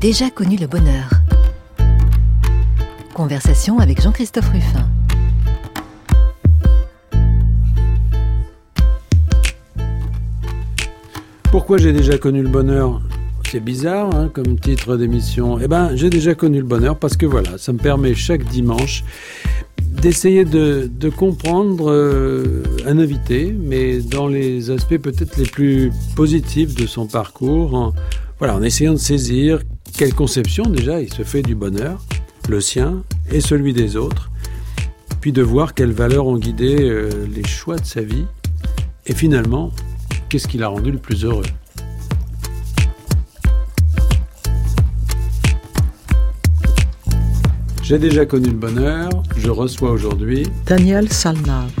Déjà connu le bonheur. Conversation avec Jean-Christophe Ruffin. Pourquoi j'ai déjà connu le bonheur? C'est bizarre hein, comme titre d'émission. Eh ben, j'ai déjà connu le bonheur parce que voilà, ça me permet chaque dimanche d'essayer de, comprendre euh, un invité, mais dans les aspects peut-être les plus positifs de son parcours, voilà, en essayant de saisir quelle conception déjà il se fait du bonheur, le sien et celui des autres, puis de voir quelles valeurs ont guidé euh, les choix de sa vie, et finalement, qu'est-ce qui l'a rendu le plus heureux? J'ai déjà connu le bonheur, je reçois aujourd'hui Daniel Salnave.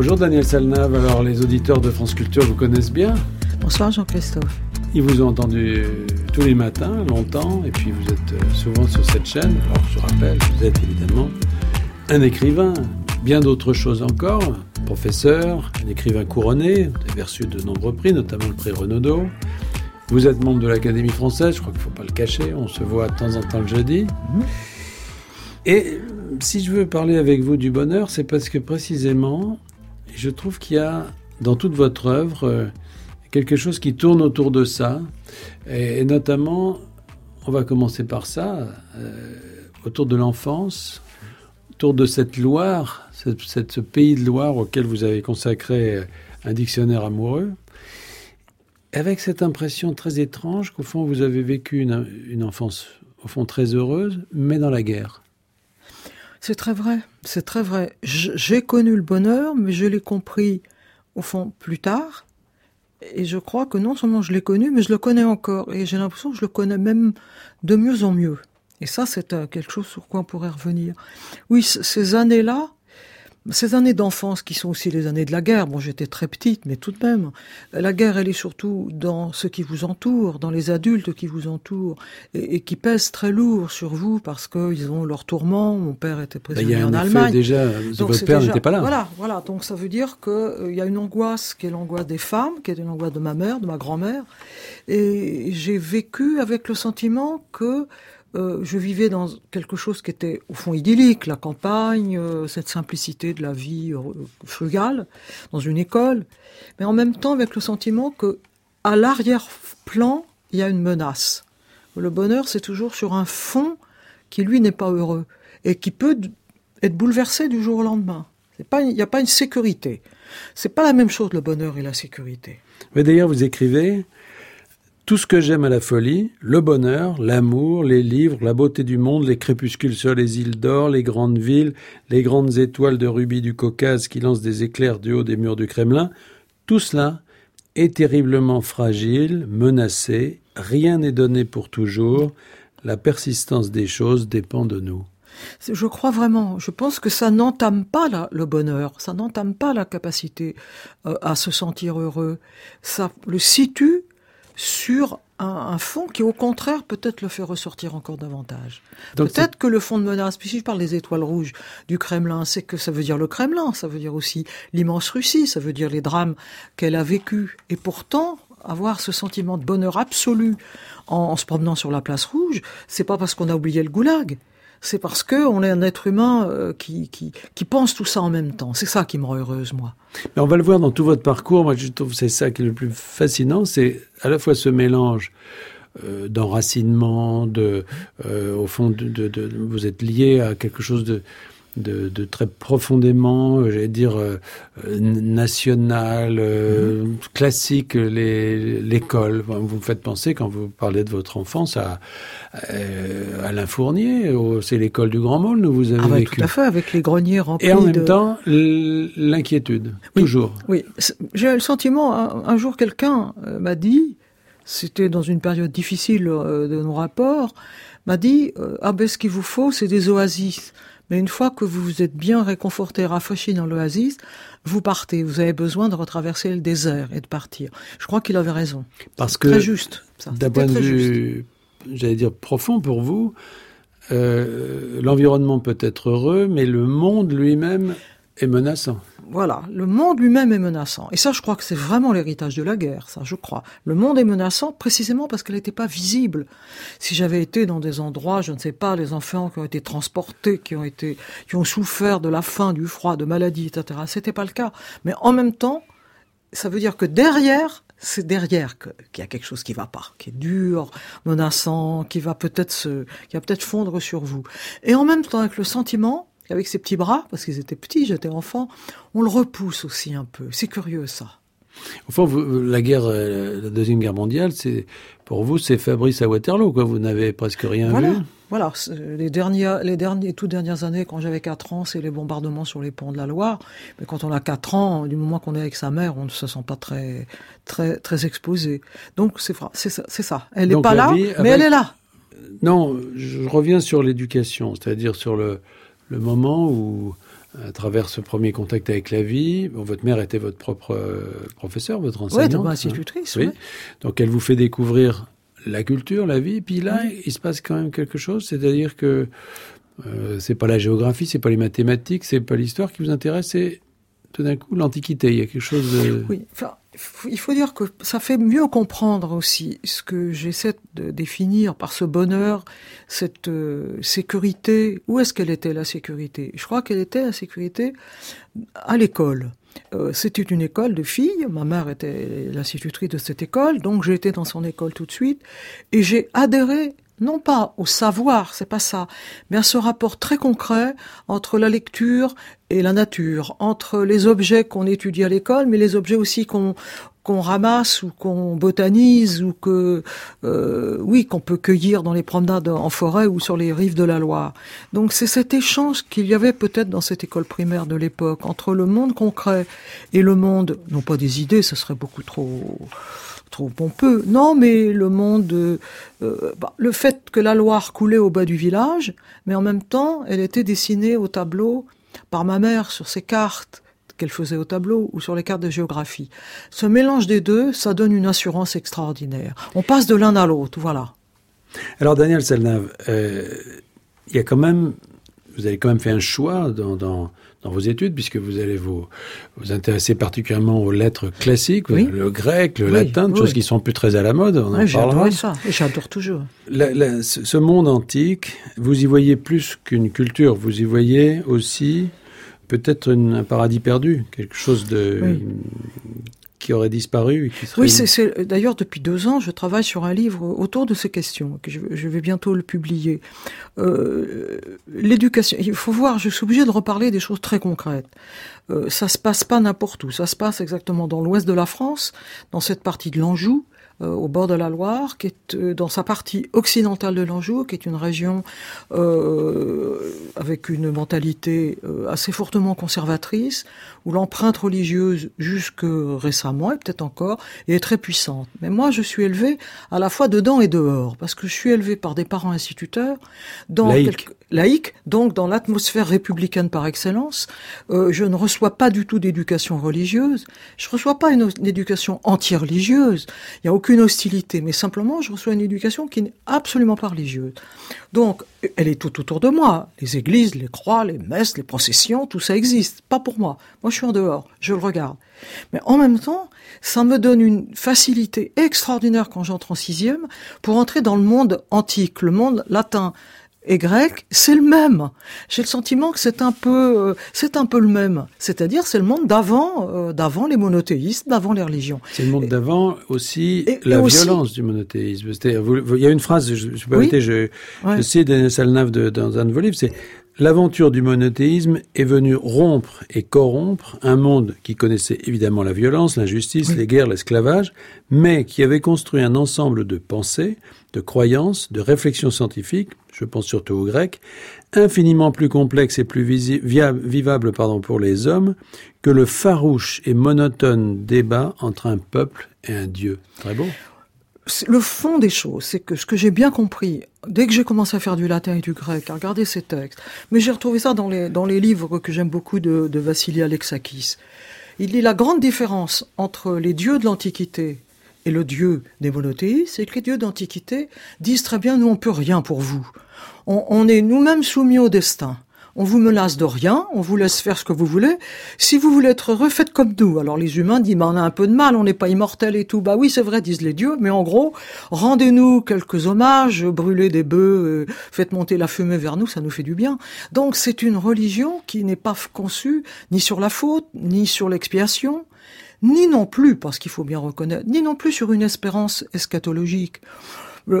Bonjour Daniel Salnave, alors les auditeurs de France Culture vous connaissent bien Bonsoir Jean-Christophe. Ils vous ont entendu tous les matins, longtemps, et puis vous êtes euh, souvent sur cette chaîne. Alors je rappelle, vous êtes évidemment un écrivain, bien d'autres choses encore. Professeur, un écrivain couronné, vous avez reçu de nombreux prix, notamment le prix Renaudot. Vous êtes membre de l'Académie française, je crois qu'il ne faut pas le cacher, on se voit de temps en temps le jeudi. Mhm. Et si je veux parler avec vous du bonheur, c'est parce que précisément, je trouve qu'il y a dans toute votre œuvre euh, quelque chose qui tourne autour de ça. Et, notamment, on va commencer par ça, euh, autour de l'enfance, autour de cette Loire, ce pays de Loire auquel vous avez consacré un dictionnaire amoureux, avec cette impression très étrange qu'au fond vous avez vécu une, enfance au fond très heureuse, mais dans la guerre. C'est très vrai, c'est très vrai. J'ai connu le bonheur, mais je l'ai compris au fond plus tard. Et je crois que non seulement je l'ai connu, mais je le connais encore. Et j'ai l'impression que je le connais même de mieux en mieux. Et ça, c'est euh, quelque chose sur quoi on pourrait revenir. Oui, ces années-là, ces années d'enfance qui sont aussi les années de la guerre, bon j'étais très petite, mais tout de même, la guerre elle est surtout dans ce qui vous entoure, dans les adultes qui vous entourent, et, qui pèsent très lourd sur vous parce qu'ils ont leur tourment. Mon père était bah, prisonnier en Allemagne. Déjà, votre père n'était pas là. Voilà, voilà. Donc ça veut dire qu'il euh, y a une angoisse qui est l'angoisse des femmes, qui est une angoisse de ma mère, de ma grand-mère, et j'ai vécu avec le sentiment que euh, je vivais dans quelque chose qui était au fond idyllique, la campagne, euh, cette simplicité de la vie euh, frugale, dans une école, mais en même temps avec le sentiment que à l'arrière-plan, il y a une menace. Le bonheur, c'est toujours sur un fond qui, lui, n'est pas heureux et qui peut être bouleversé du jour au lendemain. Il n'y a pas une sécurité. C'est pas la même chose le bonheur et la sécurité. Mais d'ailleurs, vous écrivez tout ce que j'aime à la folie, le bonheur, l'amour, les livres, la beauté du monde, les crépuscules sur les îles d'or, les grandes villes, les grandes étoiles de rubis du Caucase qui lancent des éclairs du haut des murs du Kremlin, tout cela est terriblement fragile, menacé, rien n'est donné pour toujours, la persistance des choses dépend de nous. Je crois vraiment, je pense que ça n'entame pas le bonheur, ça n'entame pas la capacité euh, à se sentir heureux, ça le situe sur un, fond qui, au contraire, peut-être le fait ressortir encore davantage. Peut-être que le fond de menace, puis si je parle des étoiles rouges du Kremlin, c'est que ça veut dire le Kremlin, ça veut dire aussi l'immense Russie, ça veut dire les drames qu'elle a vécus. Et pourtant, avoir ce sentiment de bonheur absolu en, en se promenant sur la place rouge, c'est pas parce qu'on a oublié le goulag, c'est parce que on est un être humain euh, qui, qui, pense tout ça en même temps. C'est ça qui me rend heureuse, moi. Mais on va le voir dans tout votre parcours. Moi, je trouve c'est ça qui est le plus fascinant, c'est à la fois ce mélange euh, d'enracinement, de, euh, au fond, de, vous êtes lié à quelque chose de de, très profondément, euh, j'allais dire, euh, euh, national, mhm. classique, l'école. Vous me faites penser, quand vous parlez de votre enfance, à, à Alain Fournier, c'est l'école du Grand Môle, nous vous avez ah vécu. Tout à fait, avec les greniers remplis Et en même temps, l'inquiétude, toujours. Oui, j'ai le sentiment, un, jour quelqu'un m'a dit, c'était dans une période difficile de nos rapports, m'a dit, ah ben ce qu'il vous faut, c'est des oasis. Mais une fois que vous vous êtes bien réconforté, rafraîchi dans l'oasis, vous partez. Vous avez besoin de retraverser le désert et de partir. Je crois qu'il avait raison. Parce que, très juste. D'un point de vue, j'allais dire profond pour vous, euh, l'environnement peut être heureux, mais le monde lui-même est menaçant. Voilà, le monde lui-même est menaçant. Et ça, je crois que c'est vraiment l'héritage de la guerre, ça, je crois. Le monde est menaçant précisément parce qu'elle n'était pas visible. Si j'avais été dans des endroits, je ne sais pas, les enfants qui ont été transportés, qui ont été, qui ont souffert de la faim, du froid, de maladies, etc., c'était pas le cas. Mais en même temps, ça veut dire que derrière, c'est derrière qu'il y a quelque chose qui va pas, qui est dur, menaçant, qui va peut-être se, qui va peut-être fondre sur vous. Et en même temps, avec le sentiment, avec ses petits bras, parce qu'ils étaient petits, j'étais enfant, on le repousse aussi un peu. C'est curieux ça. Au fond, la guerre, euh, la deuxième guerre mondiale, c'est pour vous, c'est Fabrice à Waterloo, quoi. Vous n'avez presque rien voilà. vu. Voilà, les dernières, les dernières, toutes dernières années, quand j'avais 4 ans, c'est les bombardements sur les ponts de la Loire. Mais quand on a 4 ans, du moment qu'on est avec sa mère, on ne se sent pas très, très, très exposé. Donc c'est c'est ça, c'est ça. Elle n'est pas là, mais elle est là. Non, je reviens sur l'éducation, c'est-à-dire sur le, le moment où, à travers ce premier contact avec la vie, votre mère était votre propre euh, professeur, votre enseignante. Oui, institutrice. Hein. oui. Donc elle vous fait découvrir la culture, la vie, puis là, il se passe quand même quelque chose, c'est-à-dire que euh, c'est pas la géographie, c'est pas les mathématiques, c'est pas l'histoire qui vous intéresse, c'est tout d'un coup l'Antiquité. Il y a quelque chose de... Oui, enfin, il faut dire que ça fait mieux comprendre aussi ce que j'essaie de définir par ce bonheur, cette euh, sécurité. Où est-ce qu'elle était la sécurité? Je crois qu'elle était la sécurité à l'école. Euh, c'était une école de filles. Ma mère était l'institutrice de cette école, donc j'ai été dans son école tout de suite et j'ai adhéré non pas au savoir, c'est pas ça, mais à ce rapport très concret entre la lecture et la nature, entre les objets qu'on étudie à l'école, mais les objets aussi qu'on qu'on ramasse ou qu'on botanise ou que euh, oui qu'on peut cueillir dans les promenades en forêt ou sur les rives de la Loire. Donc c'est cet échange qu'il y avait peut-être dans cette école primaire de l'époque entre le monde concret et le monde non pas des idées, ce serait beaucoup trop trop pompeux. Non, mais le monde, euh, bah, le fait que la Loire coulait au bas du village, mais en même temps, elle était dessinée au tableau par ma mère sur ses cartes qu'elle faisait au tableau ou sur les cartes de géographie. Ce mélange des deux, ça donne une assurance extraordinaire. On passe de l'un à l'autre, voilà. Alors Daniel Selnave, euh, il y a quand même, vous avez quand même fait un choix dans, dans, dans vos études, puisque vous allez vous, vous intéresser particulièrement aux lettres classiques, le grec, le latin, des choses qui sont plus très à la mode. On en j'adore ça, et j'adore toujours. ce monde antique, vous y voyez plus qu'une culture, vous y voyez aussi peut-être un paradis perdu, quelque chose de qui aurait disparu. qui serait... Oui, c'est d'ailleurs depuis deux ans, je travaille sur un livre autour de ces questions, que je, vais bientôt le publier. Euh, L'éducation, il faut voir, je suis obligé de reparler des choses très concrètes. Euh, ça se passe pas n'importe où, ça se passe exactement dans l'ouest de la France, dans cette partie de l'Anjou, au bord de la Loire, qui est euh, dans sa partie occidentale de l'Anjou, qui est une région euh, avec une mentalité assez fortement conservatrice, où l'empreinte religieuse, jusque récemment, et peut-être encore, est très puissante. Mais moi, je suis élevé à la fois dedans et dehors, parce que je suis élevé par des parents instituteurs, dans laïque, laïque donc dans l'atmosphère républicaine par excellence. Euh, je ne reçois pas du tout d'éducation religieuse. Je reçois pas une, une éducation anti-religieuse. Il n'y a aucune hostilité, mais simplement je reçois une éducation qui n'est absolument pas religieuse. Donc, elle est tout autour de moi. Les églises, les croix, les messes, les processions, tout ça existe. Pas pour moi. Moi, je suis en dehors. Je le regarde. Mais en même temps, ça me donne une facilité extraordinaire quand j'entre en sixième pour entrer dans le monde antique, le monde latin, et grec, c'est le même. J'ai le sentiment que c'est un peu, euh, c'est un peu le même. C'est-à-dire, c'est le monde d'avant, euh, d'avant les monothéistes, d'avant les religions. C'est le monde d'avant aussi la violence du monothéisme. Il y a une phrase, je, je, oui je, je sais Daniel Salnave dans un de vos livres, c'est L'aventure du monothéisme est venue rompre et corrompre un monde qui connaissait évidemment la violence, l'injustice, les guerres, l'esclavage, mais qui avait construit un ensemble de pensées, de croyances, de réflexions scientifiques, je pense surtout aux Grecs, infiniment plus complexes et plus vivables pardon, pour les hommes que le farouche et monotone débat entre un peuple et un dieu. Très beau le fond des choses, c'est que ce que j'ai bien compris, dès que j'ai commencé à faire du latin et du grec, à regarder ces textes, mais j'ai retrouvé ça dans les, dans les livres que j'aime beaucoup de, de Vassili Alexakis. Il dit la grande différence entre les dieux de l'Antiquité et le Dieu des monothéistes, c'est que les dieux d'Antiquité disent très bien, nous on peut rien pour vous. On, on est nous-mêmes soumis au destin on vous menace de rien, on vous laisse faire ce que vous voulez. Si vous voulez être heureux, faites comme nous. Alors les humains disent, bah, on a un peu de mal, on n'est pas immortel et tout. Bah oui, c'est vrai, disent les dieux, mais en gros, rendez-nous quelques hommages, brûlez des bœufs, euh, faites monter la fumée vers nous, ça nous fait du bien. Donc c'est une religion qui n'est pas conçue ni sur la faute, ni sur l'expiation, ni non plus, parce qu'il faut bien reconnaître, ni non plus sur une espérance eschatologique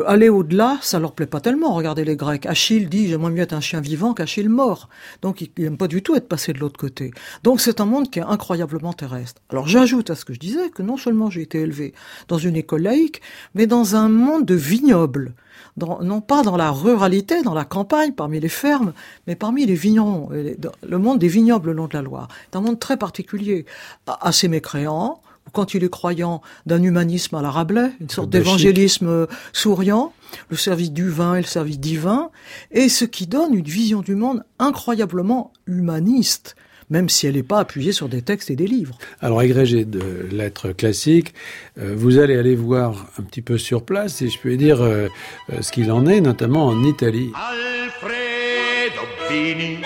aller au-delà, ça leur plaît pas tellement. Regardez les Grecs. Achille dit j'aimerais mieux être un chien vivant qu'Achille mort. Donc il n'aime pas du tout être passé de l'autre côté. Donc c'est un monde qui est incroyablement terrestre. Alors j'ajoute à ce que je disais que non seulement j'ai été élevé dans une école laïque, mais dans un monde de vignobles. Non pas dans la ruralité, dans la campagne, parmi les fermes, mais parmi les vignerons, le monde des vignobles le long de la Loire. C'est un monde très particulier, assez mécréant, quand il est croyant, d'un humanisme à la Rabelais, une sorte d'évangélisme euh, souriant, le service du vin et le service divin, et ce qui donne une vision du monde incroyablement humaniste même si elle n'est pas appuyée sur des textes et des livres. Alors, agrégé de lettres classiques, euh, vous allez aller voir un petit peu sur place, si je peux dire, euh, ce qu'il en est, notamment en Italie. Alfredo Bini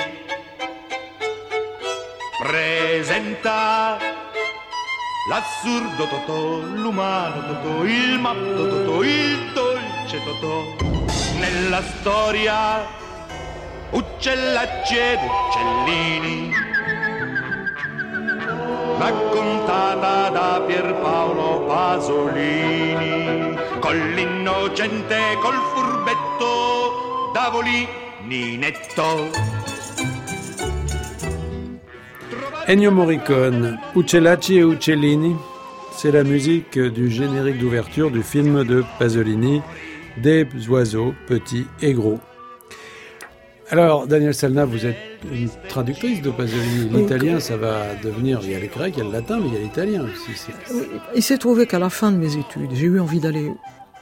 L'assurdo Totò, l'umano Totò, il matto Totò, il dolce Totò. Nella storia uccellacci ed uccellini. Raccontata da Pierpaolo Pasolini. Con l'innocente, col furbetto, Davoli, netto. Ennio Morricone, Uccellacci et Uccellini, c'est la musique du générique d'ouverture du film de Pasolini, Des oiseaux petits et gros. Alors, Daniel Salna, vous êtes une traductrice de Pasolini. L'italien, ça va devenir. Il y a le grec, il y a le latin, mais il y a l'italien aussi. Il s'est trouvé qu'à la fin de mes études, j'ai eu envie d'aller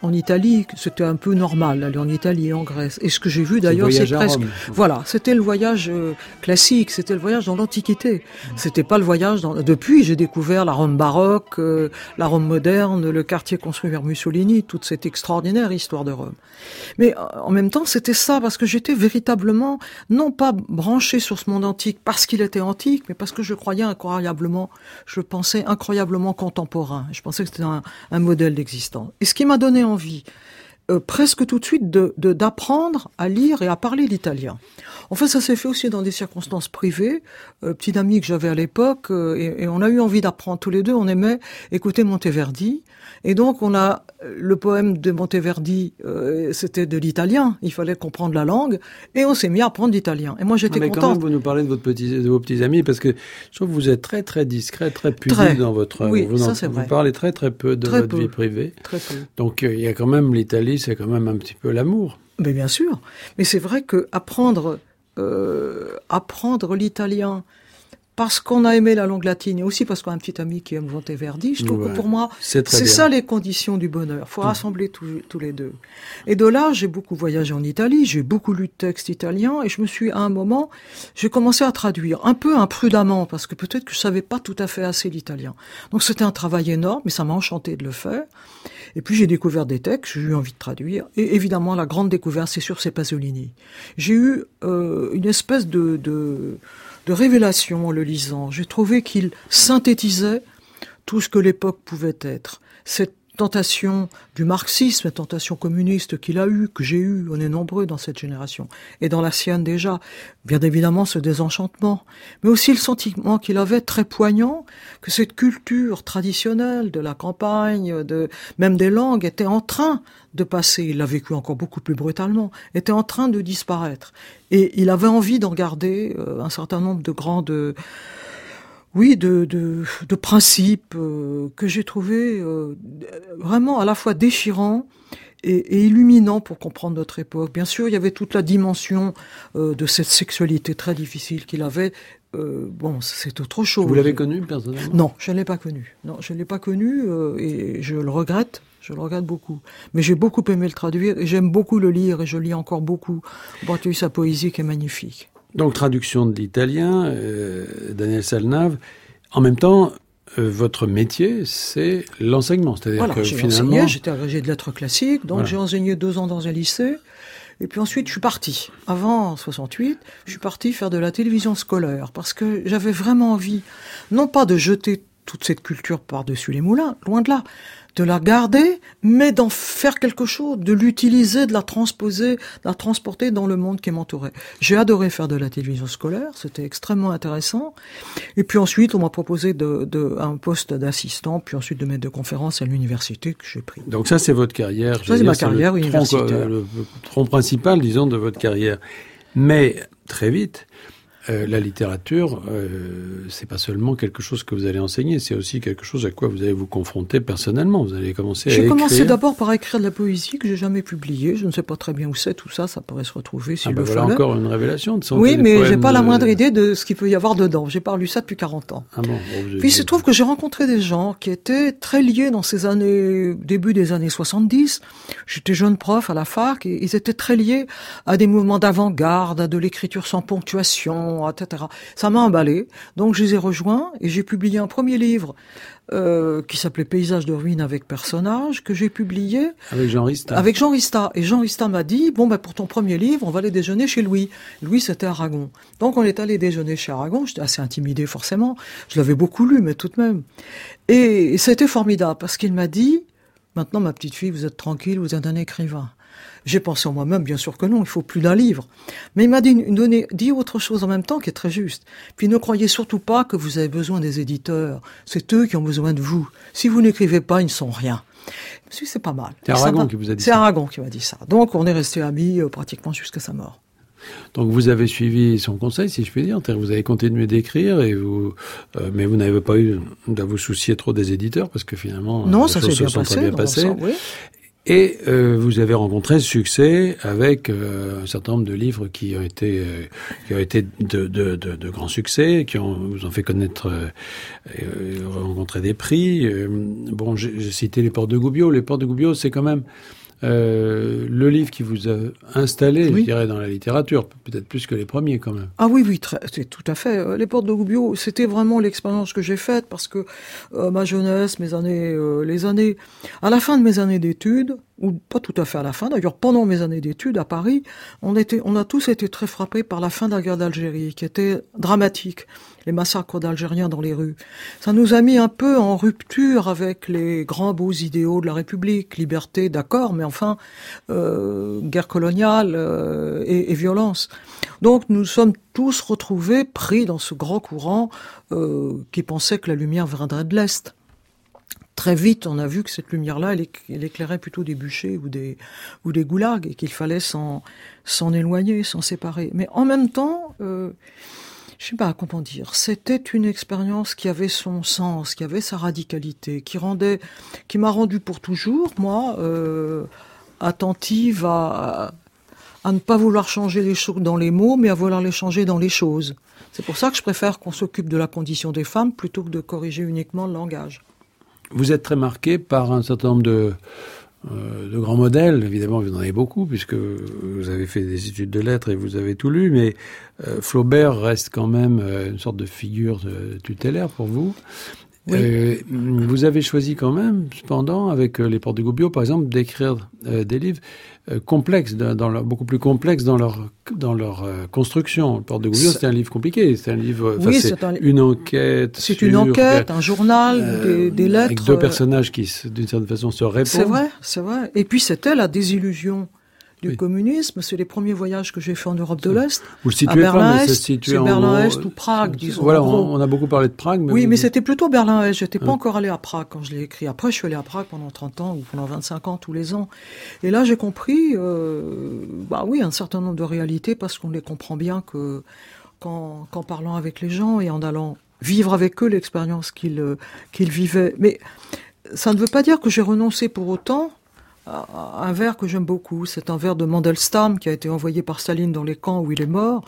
en Italie, c'était un peu normal d'aller en Italie et en Grèce. Et ce que j'ai vu d'ailleurs, c'est presque, voilà, c'était le voyage euh, classique, c'était le voyage dans l'Antiquité. C'était pas le voyage dans. Depuis, j'ai découvert la Rome baroque, euh, la Rome moderne, le quartier construit vers Mussolini, toute cette extraordinaire histoire de Rome. Mais euh, en même temps, c'était ça parce que j'étais véritablement non pas branché sur ce monde antique parce qu'il était antique, mais parce que je croyais incroyablement, je pensais incroyablement contemporain. Je pensais que c'était un, un modèle d'existence. Et ce qui m'a donné envie euh, presque tout de suite de d'apprendre à lire et à parler l'italien. En fait, ça s'est fait aussi dans des circonstances privées. Euh, petit ami que j'avais à l'époque, euh, et, et, on a eu envie d'apprendre tous les deux. On aimait écouter Monteverdi, et donc on a le poème de Monteverdi, euh, c'était de l'italien. Il fallait comprendre la langue, et on s'est mis à apprendre l'italien. Et moi j'étais content. Mais quand vous nous parlez de, votre petit, de vos petits amis, parce que je trouve que vous êtes très très discret, très pudique dans votre. Oui, vous, ça c'est vrai. Vous parlez très très peu de votre vie privée. Très peu. Donc il y a quand même l'Italie, c'est quand même un petit peu l'amour. Mais bien sûr. Mais c'est vrai que apprendre euh, apprendre l'italien parce qu'on a aimé la langue latine et aussi parce qu'on a un petit ami qui aime Monteverdi, je trouve que pour moi, c'est ça les conditions du bonheur. faut rassembler tous, les deux. Et de là, j'ai beaucoup voyagé en Italie, j'ai beaucoup lu de textes italiens et je me suis, à un moment, j'ai commencé à traduire, un peu imprudemment, parce que peut-être que je savais pas tout à fait assez l'italien. Donc c'était un travail énorme, mais ça m'a enchanté de le faire. Et puis j'ai découvert des textes, j'ai eu envie de traduire. Et évidemment, la grande découverte, c'est sur ces Pasolini. J'ai eu euh, une espèce de, de de révélation en le lisant. J'ai trouvé qu'il synthétisait tout ce que l'époque pouvait être. Cette tentation du marxisme, la tentation communiste qu'il a eue, que j'ai eue, on est nombreux dans cette génération, et dans la sienne déjà, bien évidemment ce désenchantement, mais aussi le sentiment qu'il avait très poignant que cette culture traditionnelle de la campagne, de même des langues, était en train de passer, il l'a vécu encore beaucoup plus brutalement, était en train de disparaître. Et il avait envie d'en garder euh, un certain nombre de grandes oui, de, de, de principes euh, que j'ai trouvé euh, vraiment à la fois déchirants et, et, illuminants pour comprendre notre époque. Bien sûr, il y avait toute la dimension euh, de cette sexualité très difficile qu'il avait. bon, c'est autre chose. Vous l'avez connu personnellement? Non, je ne l'ai pas connu. Non, je ne l'ai pas connu et je le regrette. Je le regrette beaucoup. Mais j'ai beaucoup aimé le traduire et j'aime beaucoup le lire et je lis encore beaucoup. Bon, sa poésie qui est magnifique. Donc traduction de l'italien, euh, Daniel Salnave. En même temps, euh, votre métier, c'est l'enseignement. C'est-à-dire Voilà, que j'ai finalement, j'étais agrégé de lettres classiques, donc Voilà. j'ai enseigné deux ans dans un lycée. Et puis ensuite, je suis parti. Avant 68, je suis parti faire de la télévision scolaire parce que j'avais vraiment envie, non pas de jeter toute cette culture par-dessus les moulins, loin de là, de la garder, mais d'en faire quelque chose, de l'utiliser, de la transposer, de la transporter dans le monde qui m'entourait. J'ai adoré faire de la télévision scolaire, c'était extrêmement intéressant. Et puis ensuite, on m'a proposé de, de, un poste d'assistant, puis ensuite de maître de conférence à l'université que j'ai pris. donc ça c'est votre carrière. Ça, c'est ma le carrière tronc, universitaire. euh, le, le tronc principal, disons, de votre carrière. Mais très vite, euh, la littérature, euh, c'est pas seulement quelque chose que vous allez enseigner, c'est aussi quelque chose à quoi vous allez vous confronter personnellement. Vous allez commencer à J'ai commencé d'abord par écrire de la poésie que j'ai jamais publiée. Je ne sais pas très bien où c'est tout ça. Ça pourrait se retrouver s'il Ah bah le voilà fallait. encore une révélation. De Oui, mais j'ai pas la de- moindre idée de ce qu'il peut y avoir dedans. J'ai pas lu ça depuis 40 ans. Ah bon, Puis il se trouve que j'ai rencontré des gens qui étaient très liés dans ces années, début des années 70. J'étais jeune prof à la fac et ils étaient très liés à des mouvements d'avant-garde, à de l'écriture sans ponctuation, etc. Ça m'a emballé. Donc je les ai rejoints et j'ai publié un premier livre euh, qui s'appelait Paysages de ruines avec personnages que j'ai publié Avec Jean Rista. avec Jean Rista. Et Jean Rista m'a dit, bon, ben, pour ton premier livre, on va aller déjeuner chez Louis. Louis, c'était Aragon. Donc, on est allé déjeuner chez Aragon. J'étais assez intimidée, forcément. Je l'avais beaucoup lu, mais tout de même. Et c'était formidable parce qu'il m'a dit, maintenant, ma petite fille, vous êtes tranquille, vous êtes un écrivain. J'ai pensé en moi-même, bien sûr que non, il faut plus d'un livre. Mais il m'a dit, donné, dit autre chose en même temps qui est très juste. Puis ne croyez surtout pas que vous avez besoin des éditeurs. C'est eux qui ont besoin de vous. Si vous n'écrivez pas, ils ne sont rien. C'est pas mal. C'est Aragon qui vous a dit C'est ça. Aragon qui m'a dit ça. Donc on est restés amis euh, pratiquement jusqu'à sa mort. Donc vous avez suivi son conseil, si je puis dire. Vous avez continué d'écrire et vous, euh, mais vous n'avez pas eu à vous soucier trop des éditeurs parce que finalement non, les ça choses s'est bien se sont passé. bien oui. Et euh, vous avez rencontré ce succès avec euh, un certain nombre de livres qui ont été euh, qui ont été de, de, de, de grands succès, qui ont vous ont fait connaître, euh, euh, rencontrer des prix. Euh, bon, j'ai cité les Portes de Goubio. Les Portes de Goubio, c'est quand même euh, le livre qui vous a installé, Oui. je dirais, dans la littérature, peut-être plus que les premiers quand même. Ah oui, oui, c'est tout à fait. Euh, Les portes de Goubio, c'était vraiment l'expérience que j'ai faite parce que euh, ma jeunesse, mes années, euh, les années, à la fin de mes années d'études, ou pas tout à fait à la fin, d'ailleurs pendant mes années d'études à Paris, on était, on a tous été très frappés par la fin de la guerre d'Algérie, qui était dramatique, les massacres d'Algériens dans les rues. Ça nous a mis un peu en rupture avec les grands beaux idéaux de la République, liberté, d'accord, mais enfin, euh, guerre coloniale euh, et, violence. Donc nous sommes tous retrouvés pris dans ce grand courant euh, qui pensait que la lumière viendrait de l'Est. Très vite, on a vu que cette lumière-là, elle, éc- elle éclairait plutôt des bûchers ou des, ou des goulags et qu'il fallait s'en, éloigner, s'en séparer. Mais en même temps, je sais pas comment dire, c'était une expérience qui avait son sens, qui avait sa radicalité, qui rendait, qui m'a rendu pour toujours, moi, euh, attentive à, à ne pas vouloir changer les choses dans les mots, mais à vouloir les changer dans les choses. C'est pour ça que je préfère qu'on s'occupe de la condition des femmes plutôt que de corriger uniquement le langage. Vous êtes très marqué par un certain nombre de, de grands modèles. Évidemment, vous en avez beaucoup, puisque vous avez fait des études de lettres et vous avez tout lu, mais euh, Flaubert reste quand même euh, une sorte de figure euh, tutélaire pour vous. Oui. Euh, vous avez choisi quand même, cependant, avec euh, les Portes de Goubio, par exemple, d'écrire euh, des livres euh, complexes, dans dans leur, beaucoup plus complexes dans leur, dans leur construction. Les Portes de Goubio, C'est- un livre compliqué. C'est un livre, Oui, c'est un- une enquête. C'est une enquête, un journal, des, des lettres. Avec deux personnages qui, d'une certaine façon, se répondent. C'est vrai, c'est vrai. Et puis c'était la désillusion du Oui. communisme. C'est les premiers voyages que j'ai fait en Europe de l'Est. Vous le À situez pas, mais Berlin-Est, en ou Prague, disons, Voilà, on, on a beaucoup parlé de Prague. Mais Oui, mais c'était plutôt Berlin-Est. J'étais pas Hein. encore allé à Prague quand je l'ai écrit. Après, je suis allé à Prague pendant 30 ans ou pendant 25 ans tous les ans. Et là, j'ai compris, euh, bah oui, un certain nombre de réalités parce qu'on les comprend bien que qu'en qu'en parlant avec les gens et en allant vivre avec eux l'expérience qu'ils euh, qu'ils vivaient. Mais ça ne veut pas dire que j'ai renoncé pour autant à à un vers que j'aime beaucoup. C'est un vers de Mandelstam qui a été envoyé par Staline dans les camps où il est mort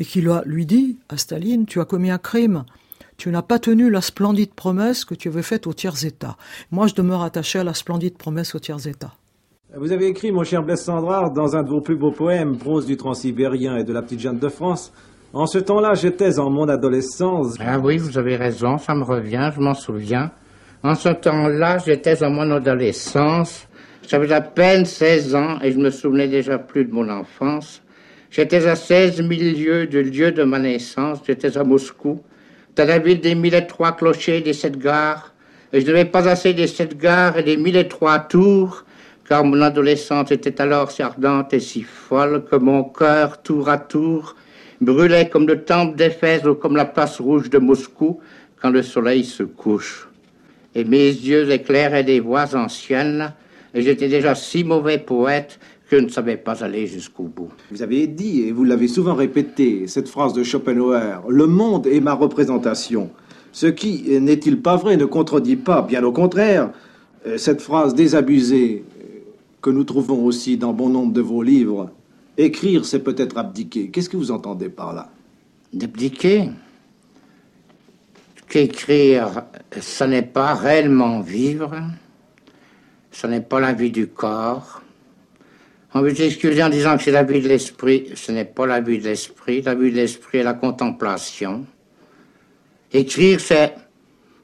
et qui lui dit à Staline, tu as commis un crime. Tu n'as pas tenu la splendide promesse que tu avais faite aux tiers États. Moi, je demeure attaché à la splendide promesse aux tiers États. Vous avez écrit, mon cher Blaise Sandrard, dans un de vos plus beaux poèmes, Prose du Transsibérien et de la petite Jeanne de France, En ce temps-là, j'étais en mon adolescence. Ah oui, vous avez raison, ça me revient, je m'en souviens. En ce temps-là, j'étais en mon adolescence. J'avais à peine 16 ans et je me souvenais déjà plus de mon enfance. J'étais à 16 000 lieues du lieu de ma naissance. J'étais à Moscou, dans la ville des mille et trois clochers des sept gares. Et je pas assez des sept gares et des mille et trois tours, car mon adolescence était alors si ardente et si folle que mon cœur, tour à tour, brûlait comme le temple d'Éphèse ou comme la place rouge de Moscou quand le soleil se couche. Et mes yeux éclairaient des voix anciennes, et j'étais déjà si mauvais poète que je ne savais pas aller jusqu'au bout. Vous avez dit, et vous l'avez souvent répété, cette phrase de Schopenhauer, Le monde est ma représentation. Ce qui, n'est-il pas vrai, ne contredit pas, bien au contraire, euh, cette phrase désabusée euh, que nous trouvons aussi dans bon nombre de vos livres. Écrire, c'est peut-être abdiquer. Qu'est-ce que vous entendez par là? D'abdiquer? Qu'écrire, ce n'est pas réellement vivre, ce n'est pas la vie du corps, on veut s'excuser en disant que c'est la vie de l'esprit. Ce n'est pas la vie de l'esprit. La vie de l'esprit est la contemplation. Écrire, c'est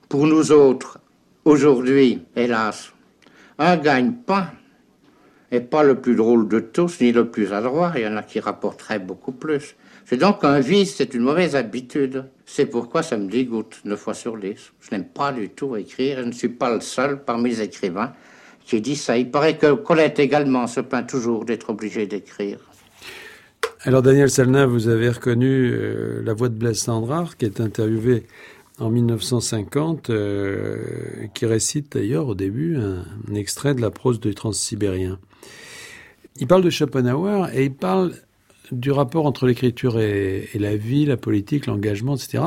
pour nous autres, aujourd'hui, hélas, un gagne-pain et pas le plus drôle de tous, ni le plus adroit. Il y en a qui rapporteraient beaucoup plus. C'est donc un vice, c'est une mauvaise habitude. C'est pourquoi ça me dégoûte, neuf fois sur dix. Je n'aime pas du tout écrire. Je ne suis pas le seul parmi les écrivains j'ai dit ça. Il paraît que Colette également se plaint toujours d'être obligée d'écrire. Alors Daniel Salna, vous avez reconnu euh, la voix de Blaise Sandrard, qui est interviewé en 1950, euh, qui récite d'ailleurs au début un, extrait de la prose du transsibérien. Il parle de Schopenhauer et il parle du rapport entre l'écriture et, la vie, la politique, l'engagement, etc.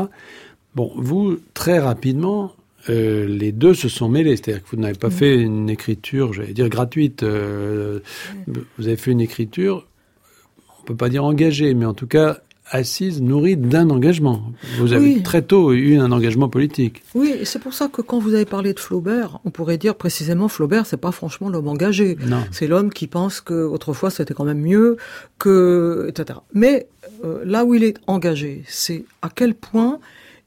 Bon, vous, très rapidement, euh, les deux se sont mêlés. C'est-à-dire que vous n'avez pas mm. fait une écriture, j'allais dire gratuite. Euh, vous avez fait une écriture, on peut pas dire engagée, mais en tout cas assise, nourrie d'un engagement. Vous avez très tôt eu un engagement politique. Oui, c'est pour ça que quand vous avez parlé de Flaubert, on pourrait dire précisément Flaubert, c'est pas franchement l'homme engagé. C'est l'homme qui pense que autrefois c'était quand même mieux que etc. Mais euh, là où il est engagé, c'est à quel point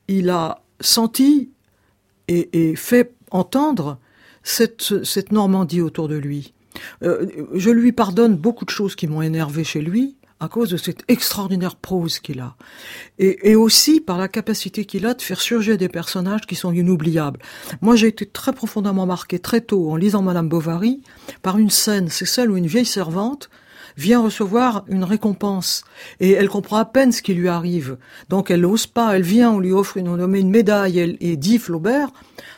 il a senti et, fait entendre cette, cette, Normandie autour de lui. Euh, je lui pardonne beaucoup de choses qui m'ont énervé chez lui à cause de cette extraordinaire prose qu'il a. Et, et, aussi par la capacité qu'il a de faire surgir des personnages qui sont inoubliables. Moi, j'ai été très profondément marqué très tôt en lisant Madame Bovary par une scène, c'est celle où une vieille servante vient recevoir une récompense et elle comprend à peine ce qui lui arrive. Donc elle n'ose pas, elle vient, on lui offre une, on une médaille et dit Flaubert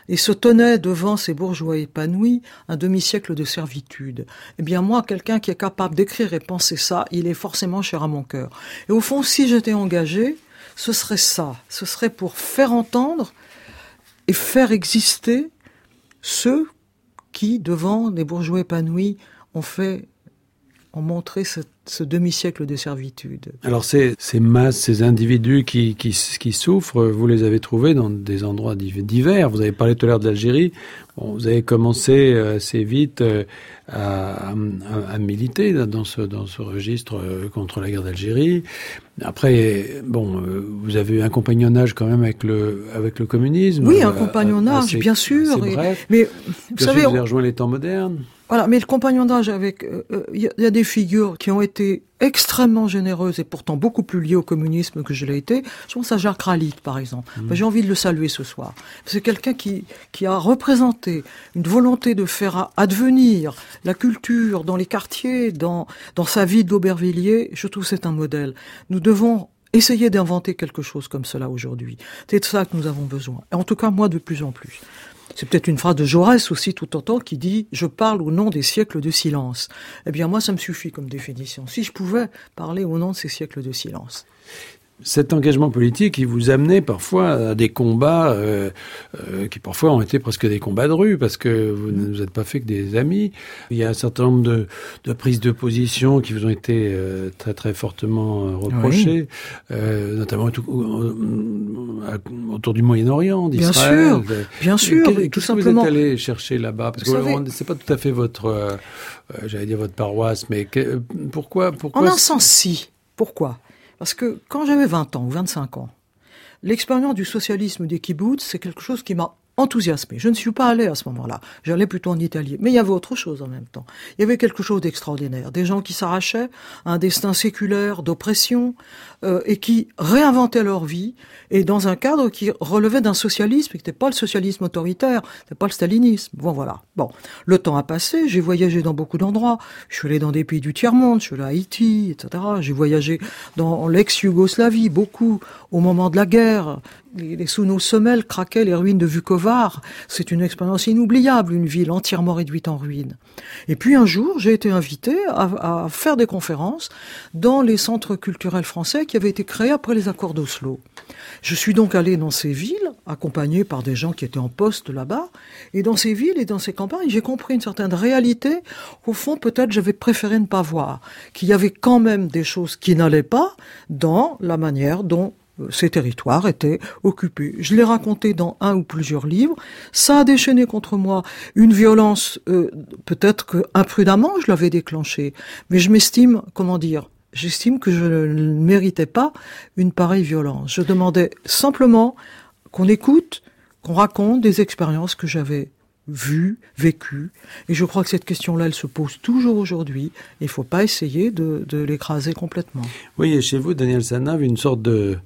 et se tenait devant ces bourgeois épanouis un demi-siècle de servitude. Eh bien moi, quelqu'un qui est capable d'écrire et penser ça, il est forcément cher à mon cœur. Et au fond, si j'étais engagé, ce serait ça. Ce serait pour faire entendre et faire exister ceux qui, devant des bourgeois épanouis, ont fait ont montré ce, demi-siècle de servitude. Alors ces, ces masses, ces individus qui, qui, qui, souffrent, vous les avez trouvés dans des endroits divers. Vous avez parlé tout à l'heure d'Algérie. Bon, vous avez commencé euh, assez vite euh, à, à, militer dans ce, dans ce registre euh, contre la guerre d'Algérie. Après, bon, vous avez eu un compagnonnage quand même avec le, avec le communisme. Oui, un compagnonnage, bien sûr. mais vous savez, vous avez rejoint les temps modernes. Voilà, mais le compagnonnage avec, il euh, euh, y, a des figures qui ont été extrêmement généreuses et pourtant beaucoup plus liées au communisme que je l'ai été. Je pense à Jacques Ralit, par exemple. Mmh. Ben, j'ai envie de le saluer ce soir. C'est quelqu'un qui, qui a représenté une volonté de faire advenir la culture dans les quartiers, dans, dans sa vie d'Aubervilliers. Je trouve c'est un modèle. Nous devons essayer d'inventer quelque chose comme cela aujourd'hui. C'est de ça que nous avons besoin. Et en tout cas, moi, de plus en plus. C'est peut-être une phrase de Jaurès aussi tout autant qui dit « Je parle au nom des siècles de silence ». Eh bien moi, ça me suffit comme définition. Si je pouvais parler au nom de ces siècles de silence cet engagement politique, il vous amenait parfois à des combats euh, euh, qui parfois ont été presque des combats de rue, parce que vous ne vous êtes pas fait que des amis. Il y a un certain nombre de, de prises de position qui vous ont été euh, très très fortement reprochées, notamment autour du Moyen-Orient, d'Israël. Bien sûr, bien sûr, tout simplement. Vous êtes allé chercher là-bas, parce que c'est pas tout à fait votre, j'allais dire votre paroisse, mais que, pourquoi, pourquoi En un sens, si. Pourquoi? Parce que quand j'avais 20 ans ou 25 ans, l'expérience du socialisme des kibbutz, c'est quelque chose qui m'a enthousiasmé. Je ne suis pas allé à ce moment-là. J'allais plutôt en Italie. Mais il y avait autre chose en même temps. Il y avait quelque chose d'extraordinaire. Des gens qui s'arrachaient à un destin séculaire, d'oppression, euh, et qui réinventaient leur vie, et dans un cadre qui relevait d'un socialisme, qui n'était pas le socialisme autoritaire, n'était pas le stalinisme. Bon, voilà. Bon. Le temps a passé, j'ai voyagé dans beaucoup d'endroits. Je suis allé dans des pays du tiers-monde, je suis allé à Haïti, etc. J'ai voyagé dans l'ex-Yougoslavie, beaucoup, au moment de la guerre les, sous nos semelles craquaient les ruines de Vukovar. C'est une expérience inoubliable, une ville entièrement réduite en ruines. Et puis un jour, j'ai été invité à, à, faire des conférences dans les centres culturels français qui avaient été créés après les accords d'Oslo. Je suis donc allé dans ces villes, accompagné par des gens qui étaient en poste là-bas, et dans ces villes et dans ces campagnes, j'ai compris une certaine réalité qu'au fond, peut-être, j'avais préféré ne pas voir, qu'il y avait quand même des choses qui n'allaient pas dans la manière dont ces territoires étaient occupés. Je l'ai raconté dans un ou plusieurs livres. Ça a déchaîné contre moi une violence, euh, peut-être que imprudemment je l'avais déclenchée, mais je m'estime, comment dire, j'estime que je ne méritais pas une pareille violence. Je demandais simplement qu'on écoute, qu'on raconte des expériences que j'avais vues, vécues. Et je crois que cette question-là, elle se pose toujours aujourd'hui. Il ne faut pas essayer de, l'écraser complètement. Oui, et chez vous, Daniel Sanav, une sorte de,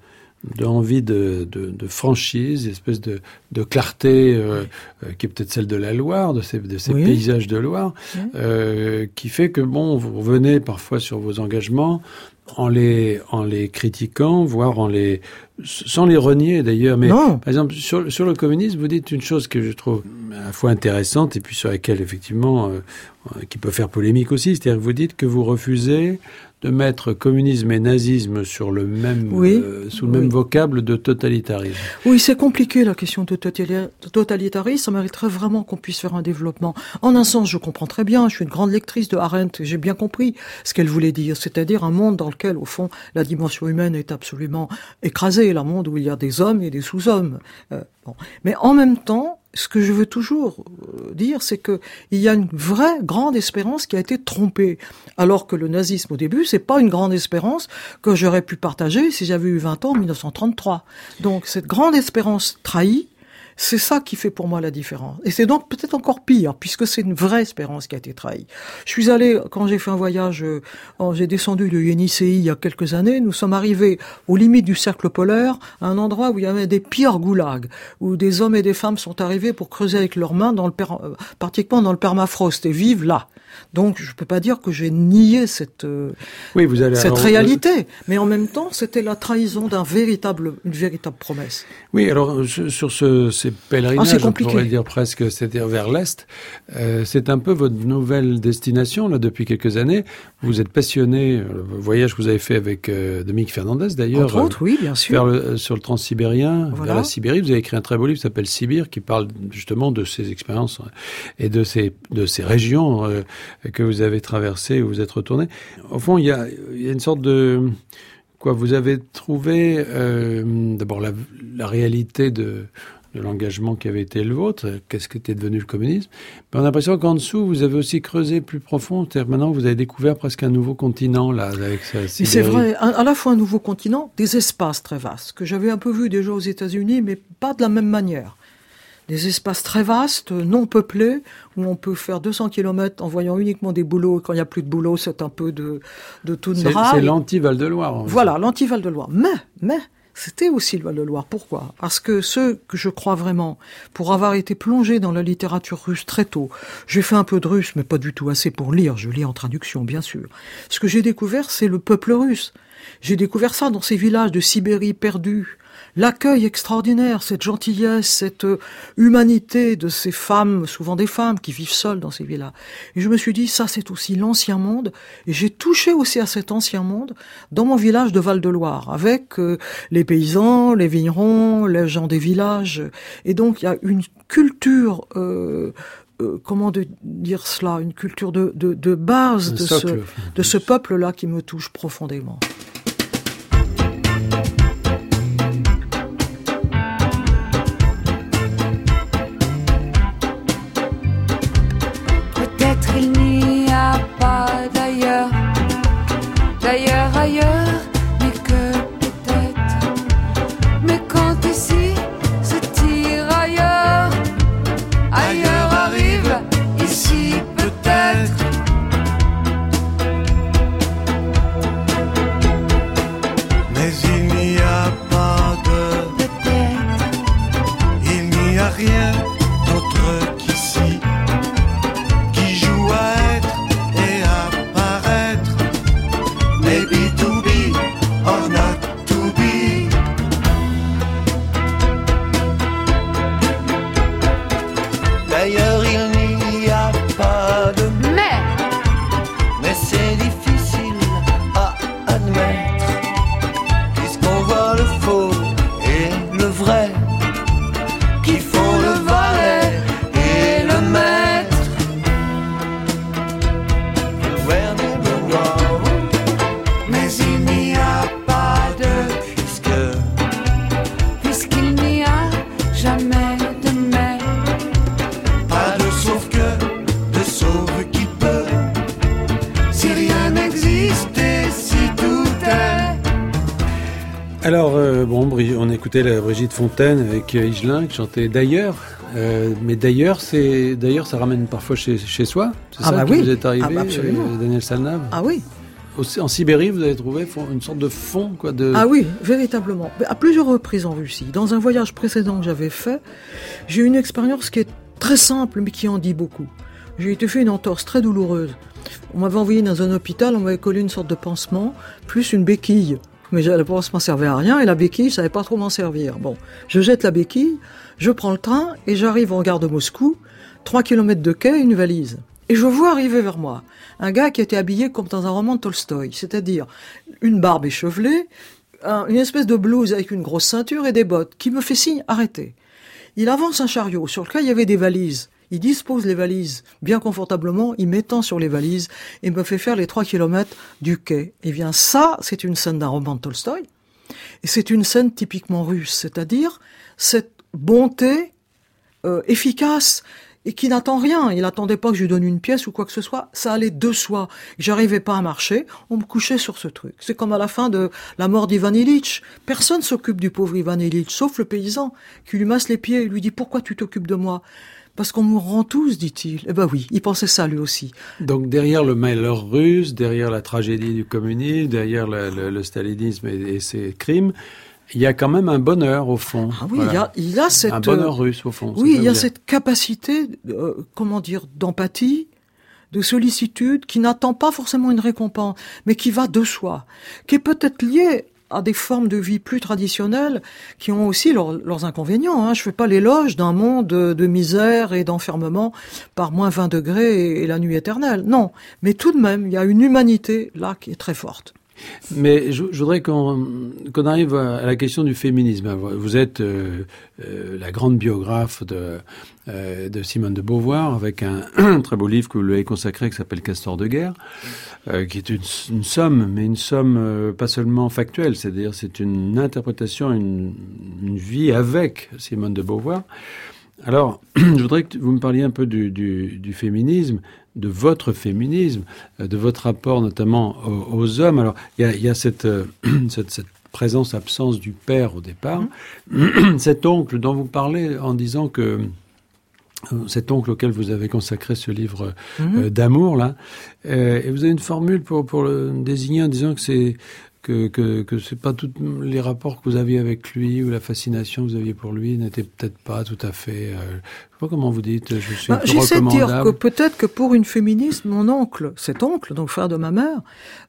d'envie de, de, de, franchise, espèce de, de clarté euh, euh, qui est peut-être celle de la Loire, de ces, de ces paysages de Loire, euh, qui fait que bon, vous revenez parfois sur vos engagements en les en les critiquant, voire en les sans les renier d'ailleurs. Mais par exemple sur, sur le communisme, vous dites une chose que je trouve à la fois intéressante et puis sur laquelle effectivement qui peut faire polémique aussi, c'est-à-dire que vous dites que vous refusez de mettre communisme et nazisme sur le même, euh, sous le même vocable de totalitarisme. Oui, c'est compliqué la question de totalitarisme. Ça mériterait vraiment qu'on puisse faire un développement. En un sens, je comprends très bien. Je suis une grande lectrice de Arendt et j'ai bien compris ce qu'elle voulait dire. C'est-à-dire un monde dans lequel, au fond, la dimension humaine est absolument écrasée. Un monde où il y a des hommes et des sous-hommes. Euh, bon. Mais en même temps, ce que je veux toujours euh, dire, c'est que il y a une vraie grande espérance qui a été trompée. Alors que le nazisme au début, c'est pas une grande espérance que j'aurais pu partager si j'avais eu 20 ans en 1933. Donc cette grande espérance trahie, c'est ça qui fait pour moi la différence. Et c'est donc peut-être encore pire, puisque c'est une vraie espérance qui a été trahie. Je suis allé, quand j'ai fait un voyage, euh, j'ai descendu de Yenisei il y a quelques années, nous sommes arrivés aux limites du cercle polaire, à un endroit où il y avait des pires goulags, où des hommes et des femmes sont arrivés pour creuser avec leurs mains, dans le euh, pratiquement dans le permafrost, et vivent là. Donc je ne peux pas dire que j'ai nié cette, euh, oui, vous allez, cette réalité, mais en même temps, c'était la trahison d'un véritable, une véritable promesse. Oui, alors sur ce, ces pèlerinages, ah, on pourrait dire presque, c'est-à-dire vers l'Est, euh, c'est un peu votre nouvelle destination, là, depuis quelques années. Vous êtes passionné, euh, le voyage que vous avez fait avec euh, Dominique Fernandez, d'ailleurs. Entre autres, oui, bien sûr. le, sur le transsibérien, vers la Sibérie. Vous avez écrit un très beau livre qui s'appelle Sibir, qui parle justement de ces expériences et de ces, de ces régions que vous avez traversées, où vous êtes retourné. Au fond, il y a, il y a une sorte de quoi vous avez trouvé euh, d'abord la, la, réalité de, de l'engagement qui avait été le vôtre, qu'est-ce qu'était devenu le communisme. Mais on a l'impression qu'en dessous, vous avez aussi creusé plus profond. C'est-à-dire maintenant, vous avez découvert presque un nouveau continent là, avec ça. C'est vrai, à la fois un nouveau continent, des espaces très vastes que j'avais un peu vus déjà aux États-Unis, mais pas de la même manière des espaces très vastes, non peuplés, où on peut faire 200 km en voyant uniquement des boulots. Quand il n'y a plus de boulot, c'est un peu de, de toundra. C'est l'anti-Val-de-Loire. Voilà, l'anti-Val-de-Loire. Mais, mais, c'était aussi le Val-de-Loire. Pourquoi? Parce que ceux que je crois vraiment, pour avoir été plongé dans la littérature russe très tôt, j'ai fait un peu de russe, mais pas du tout assez pour lire, je lis en traduction, bien sûr. Ce que j'ai découvert, c'est le peuple russe. J'ai découvert ça dans ces villages de Sibérie perdus, l'accueil extraordinaire, cette gentillesse, cette euh, humanité de ces femmes, souvent des femmes qui vivent seules dans ces villas. Et je me suis dit, ça c'est aussi l'ancien monde, et j'ai touché aussi à cet ancien monde dans mon village de Val-de-Loire, avec euh, les paysans, les vignerons, les gens des villages. Et donc il y a une culture euh, comment dire cela, une culture de, de, base de ce, de ce peuple-là qui me touche profondément. Écoutait la Brigitte Fontaine avec euh, Higelin qui chantait D'ailleurs. Euh, mais d'ailleurs, c'est d'ailleurs, ça ramène parfois chez, chez soi. C'est Ah ça bah qui oui. vous est arrivé, Ah bah absolument. euh, Daniel Salnave? Ah oui, En Sibérie, vous avez trouvé une sorte de fond, quoi, de. ah oui, véritablement. À plusieurs reprises en Russie. Dans un voyage précédent que j'avais fait, j'ai eu une expérience qui est très simple, mais qui en dit beaucoup. J'ai été fait une entorse très douloureuse. On m'avait envoyé dans un hôpital, on m'avait collé une sorte de pansement, plus une béquille. Mais le pansement servait à rien et la béquille, je savais pas trop m'en servir. Bon, je jette la béquille, je prends le train et j'arrive en gare de Moscou, trois kilomètres de quai, une valise. Et je vois arriver vers moi un gars qui était habillé comme dans un roman de Tolstoï, c'est-à-dire une barbe échevelée, un- une espèce de blouse avec une grosse ceinture et des bottes, qui me fait signe arrêtez. Il avance un chariot sur lequel il y avait des valises. Il dispose les valises bien confortablement, il m'étend sur les valises et me fait faire les trois kilomètres du quai. Et bien ça, c'est une scène d'un roman de Tolstoï. Et c'est une scène typiquement russe, c'est-à-dire cette bonté euh, efficace et qui n'attend rien. Il n'attendait pas que je lui donne une pièce ou quoi que ce soit. Ça allait de soi. J'arrivais pas à marcher. On me couchait sur ce truc. C'est comme à la fin de la mort d'Ivan Ilitch. Personne s'occupe du pauvre Ivan Ilitch, sauf le paysan qui lui masse les pieds et lui dit pourquoi tu t'occupes de moi? Parce qu'on mourra tous, dit-il. Eh ben oui, il pensait ça lui aussi. Donc derrière le malheur russe, derrière la tragédie du communisme, derrière le, le- le stalinisme et, et ses crimes, il y a quand même un bonheur au fond. Ah oui, Voilà. il, y a, il a cette un euh, bonheur russe au fond. Oui, il y a cette capacité, euh, comment dire, d'empathie, de sollicitude, qui n'attend pas forcément une récompense, mais qui va de soi, qui est peut-être liée à des formes de vie plus traditionnelles, qui ont aussi leurs- inconvénients. Hein. Je fais pas l'éloge d'un monde de, misère et d'enfermement par moins 20 degrés et la nuit éternelle. Non, mais tout de même, il y a une humanité là qui est très forte. Mais je, voudrais qu'on arrive à, la question du féminisme. Vous êtes euh, euh, la grande biographe de, euh, de Simone de Beauvoir, avec un, très beau livre que vous lui avez consacré qui s'appelle Castor de guerre, qui est une, somme, mais une somme pas seulement factuelle, c'est-à-dire c'est une interprétation, une, vie avec Simone de Beauvoir. Alors, je voudrais que vous me parliez un peu du féminisme, de votre féminisme, euh, de votre rapport notamment aux, aux hommes. Alors, il y a, il y a cette, euh, cette, cette présence-absence du père au départ, cet oncle dont vous parlez en disant que euh, cet oncle auquel vous avez consacré ce livre euh, d'amour là, euh, et vous avez une formule pour pour le désigner en disant que c'est que que que c'est pas tous les rapports que vous aviez avec lui ou la fascination que vous aviez pour lui n'étaient peut-être pas tout à fait. Euh, je sais pas comment vous dites. Je suis Bah, J'essaie de dire que peut-être que pour une féministe, mon oncle, cet oncle, donc frère de ma mère,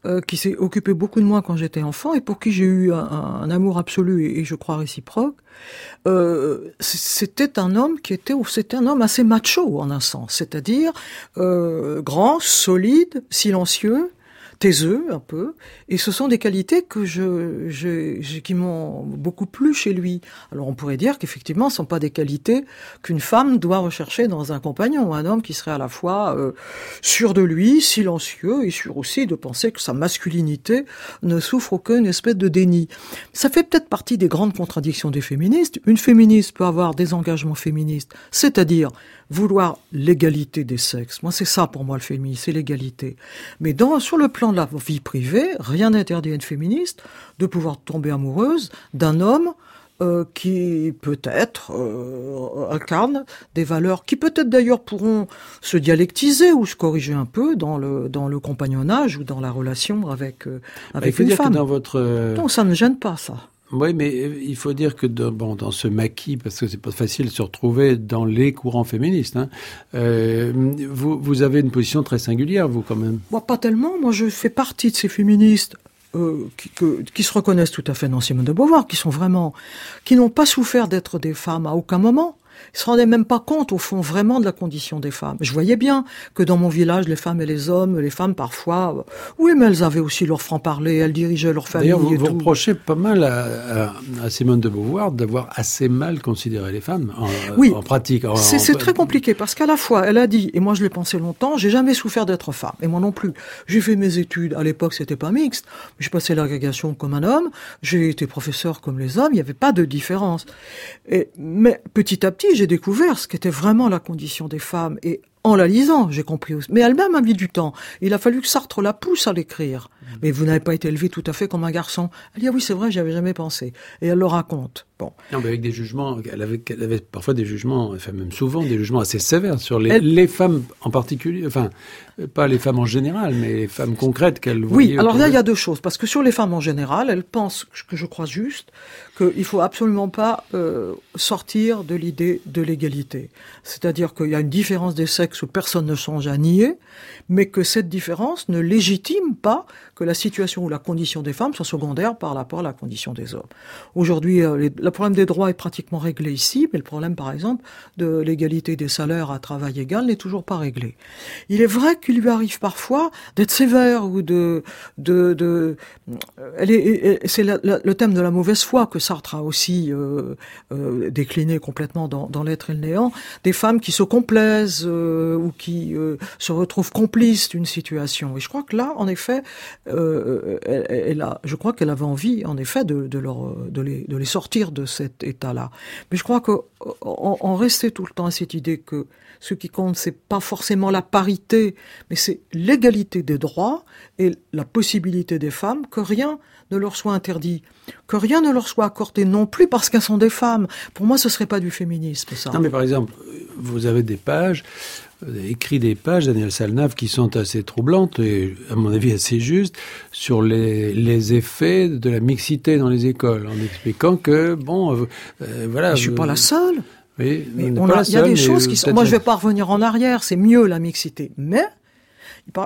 euh, qui s'est occupé beaucoup de moi quand j'étais enfant et pour qui j'ai eu un, un amour absolu et, et je crois réciproque, euh, c'était un homme qui était, c'était un homme assez macho en un sens, c'est-à-dire euh, grand, solide, silencieux, taiseux un peu, et ce sont des qualités que je, qui m'ont beaucoup plu chez lui. Alors on pourrait dire qu'effectivement, ce sont pas des qualités qu'une femme doit rechercher dans un compagnon, un homme qui serait à la fois euh, sûr de lui, silencieux, et sûr aussi de penser que sa masculinité ne souffre aucune espèce de déni. Ça fait peut-être partie des grandes contradictions des féministes. Une féministe peut avoir des engagements féministes, c'est-à-dire vouloir l'égalité des sexes. Moi, c'est ça pour moi le féminisme, c'est l'égalité. Mais dans, sur le plan de la vie privée, rien n'interdit à une féministe de pouvoir tomber amoureuse d'un homme euh, qui peut-être euh, incarnent des valeurs qui peut-être d'ailleurs pourront se dialectiser ou se corriger un peu dans le dans le compagnonnage ou dans la relation avec euh, Bah, il avec faut une dire femme. que dans votre Non, ça ne gêne pas ça. Oui, mais euh, il faut dire que dans, ce maquis, parce que c'est pas facile de se retrouver dans les courants féministes, hein, euh, vous, avez une position très singulière, vous, quand même. Moi, pas tellement. Moi, je fais partie de ces féministes euh, qui se reconnaissent tout à fait dans Simone de Beauvoir, qui sont vraiment, qui n'ont pas souffert d'être des femmes à aucun moment. Ils se rendaient même pas compte, au fond, vraiment de la condition des femmes. Je voyais bien que dans mon village, les femmes et les hommes, les femmes parfois, euh, oui, mais elles avaient aussi leur franc-parler, elles dirigeaient leur famille D'ailleurs, vous, et vous tout. reprochez pas mal à, à- à Simone de Beauvoir d'avoir assez mal considéré les femmes en, Oui. en pratique. C'est très compliqué parce qu'à la fois, elle a dit, et moi je l'ai pensé longtemps, j'ai jamais souffert d'être femme, et moi non plus. J'ai fait mes études, à l'époque c'était pas mixte, j'ai passé l'agrégation comme un homme, j'ai été professeur comme les hommes, il n'y avait pas de différence. Et, mais petit à petit, j'ai découvert ce qu'était vraiment la condition des femmes, et en la lisant, j'ai compris aussi. Mais elle-même a mis du temps. Il a fallu que Sartre la pousse à l'écrire. Mais vous n'avez pas été élevé tout à fait comme un garçon. Elle dit, ah oui, c'est vrai, j'y avais jamais pensé. Et elle le raconte. Bon. Non, mais avec des jugements, elle avait, elle avait parfois des jugements, enfin même souvent des jugements assez sévères sur les, Elle- les femmes en particulier, enfin pas les femmes en général, mais les femmes concrètes qu'elle Oui, voyait. alors autour là, il y a deux choses. Parce que sur les femmes en général, elles pensent, que je crois juste, qu'il faut absolument pas euh, sortir de l'idée de l'égalité. C'est-à-dire qu'il y a une différence des sexes où personne ne songe à nier, mais que cette différence ne légitime pas que la situation ou la condition des femmes soit secondaire par rapport à la condition des hommes. Aujourd'hui, euh, le problème des droits est pratiquement réglé ici, mais le problème, par exemple, de l'égalité des salaires à travail égal n'est toujours pas réglé. Il est vrai qu'il lui arrive parfois d'être sévère ou de, de, de et c'est le thème de la mauvaise foi que Sartre a aussi euh, euh, décliné complètement dans, dans l'être et le néant, des femmes qui se complaisent euh, ou qui euh, se retrouvent complices d'une situation. Et je crois que là, en effet, euh, elle, elle a, je crois qu'elle avait envie, en effet, de, les, sortir de cet état-là. Mais je crois en rester tout le temps à cette idée que ce qui compte, c'est pas forcément la parité, mais c'est l'égalité des droits et la possibilité des femmes que rien ne leur soit interdit, que rien ne leur soit accordé non plus parce qu'elles sont des femmes. Pour moi, ce serait pas du féminisme, ça. Non, mais par exemple, vous avez des pages, écrit des pages, Daniel Salnave, qui sont assez troublantes et, à mon avis, assez justes, sur les, les effets de la mixité dans les écoles, en expliquant que, bon, euh, euh, voilà. je suis pas la seule. Oui, Mais pas il y a des mais choses qui sont. Moi, je la- vais pas revenir en arrière. C'est mieux la mixité, mais